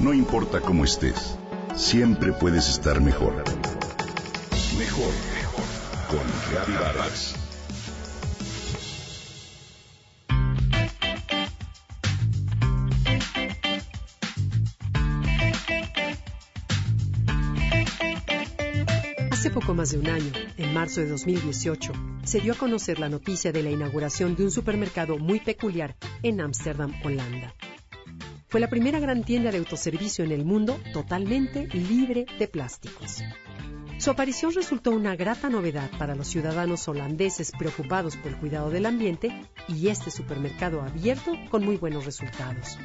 No importa cómo estés, siempre puedes estar mejor. Mejor, mejor. Con Reavivadas. Hace poco más de un año, en marzo de 2018, se dio a conocer la noticia de la inauguración de un supermercado muy peculiar en Ámsterdam, Holanda. Fue la primera gran tienda de autoservicio en el mundo totalmente libre de plásticos. Su aparición resultó una grata novedad para los ciudadanos holandeses preocupados por el cuidado del ambiente y este supermercado abierto con muy buenos resultados.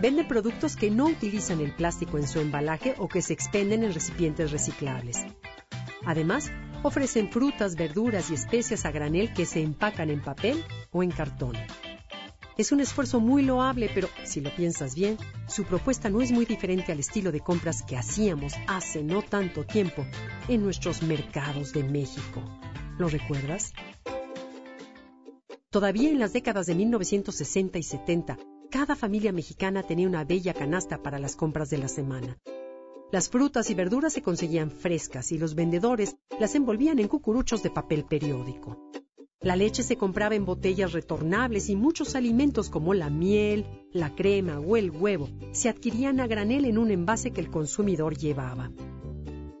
Vende productos que no utilizan el plástico en su embalaje o que se expenden en recipientes reciclables. Además, ofrecen frutas, verduras y especias a granel que se empacan en papel o en cartón. Es un esfuerzo muy loable, pero si lo piensas bien, su propuesta no es muy diferente al estilo de compras que hacíamos hace no tanto tiempo en nuestros mercados de México. ¿Lo recuerdas? Todavía en las décadas de 1960 y 70, cada familia mexicana tenía una bella canasta para las compras de la semana. Las frutas y verduras se conseguían frescas y los vendedores las envolvían en cucuruchos de papel periódico. La leche se compraba en botellas retornables y muchos alimentos como la miel, la crema o el huevo se adquirían a granel en un envase que el consumidor llevaba.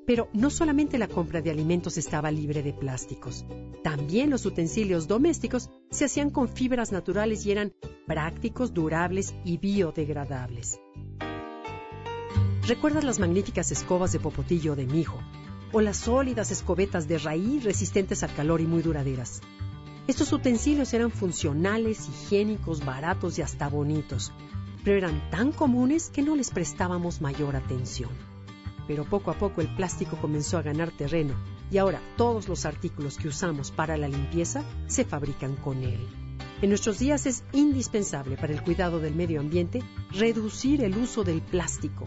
Pero no solamente la compra de alimentos estaba libre de plásticos, también los utensilios domésticos se hacían con fibras naturales y eran prácticos, durables y biodegradables. ¿Recuerdas las magníficas escobas de popotillo de mijo? O las sólidas escobetas de raíz resistentes al calor y muy duraderas. Estos utensilios eran funcionales, higiénicos, baratos y hasta bonitos, pero eran tan comunes que no les prestábamos mayor atención. Pero poco a poco el plástico comenzó a ganar terreno y ahora todos los artículos que usamos para la limpieza se fabrican con él. En nuestros días es indispensable para el cuidado del medio ambiente reducir el uso del plástico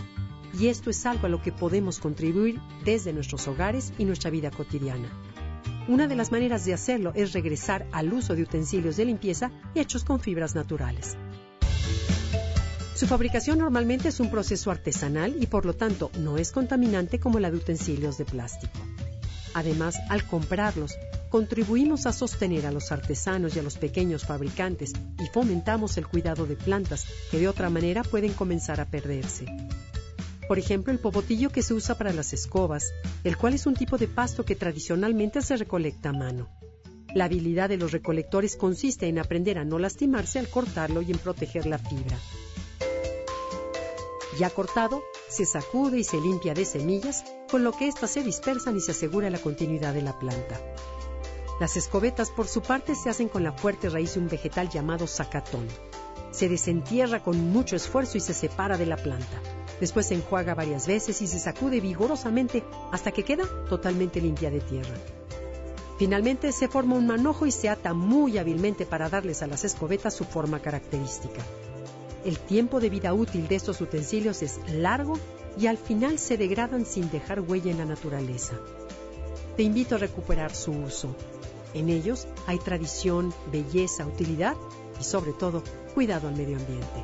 y esto es algo a lo que podemos contribuir desde nuestros hogares y nuestra vida cotidiana. Una de las maneras de hacerlo es regresar al uso de utensilios de limpieza hechos con fibras naturales. Su fabricación normalmente es un proceso artesanal y por lo tanto no es contaminante como la de utensilios de plástico. Además, al comprarlos, contribuimos a sostener a los artesanos y a los pequeños fabricantes y fomentamos el cuidado de plantas que de otra manera pueden comenzar a perderse. Por ejemplo, el popotillo que se usa para las escobas, el cual es un tipo de pasto que tradicionalmente se recolecta a mano. La habilidad de los recolectores consiste en aprender a no lastimarse al cortarlo y en proteger la fibra. Ya cortado, se sacude y se limpia de semillas, con lo que éstas se dispersan y se asegura la continuidad de la planta. Las escobetas, por su parte, se hacen con la fuerte raíz de un vegetal llamado zacatón. Se desentierra con mucho esfuerzo y se separa de la planta. Después se enjuaga varias veces y se sacude vigorosamente hasta que queda totalmente limpia de tierra. Finalmente se forma un manojo y se ata muy hábilmente para darles a las escobetas su forma característica. El tiempo de vida útil de estos utensilios es largo y al final se degradan sin dejar huella en la naturaleza. Te invito a recuperar su uso. En ellos hay tradición, belleza, utilidad y sobre todo cuidado al medio ambiente.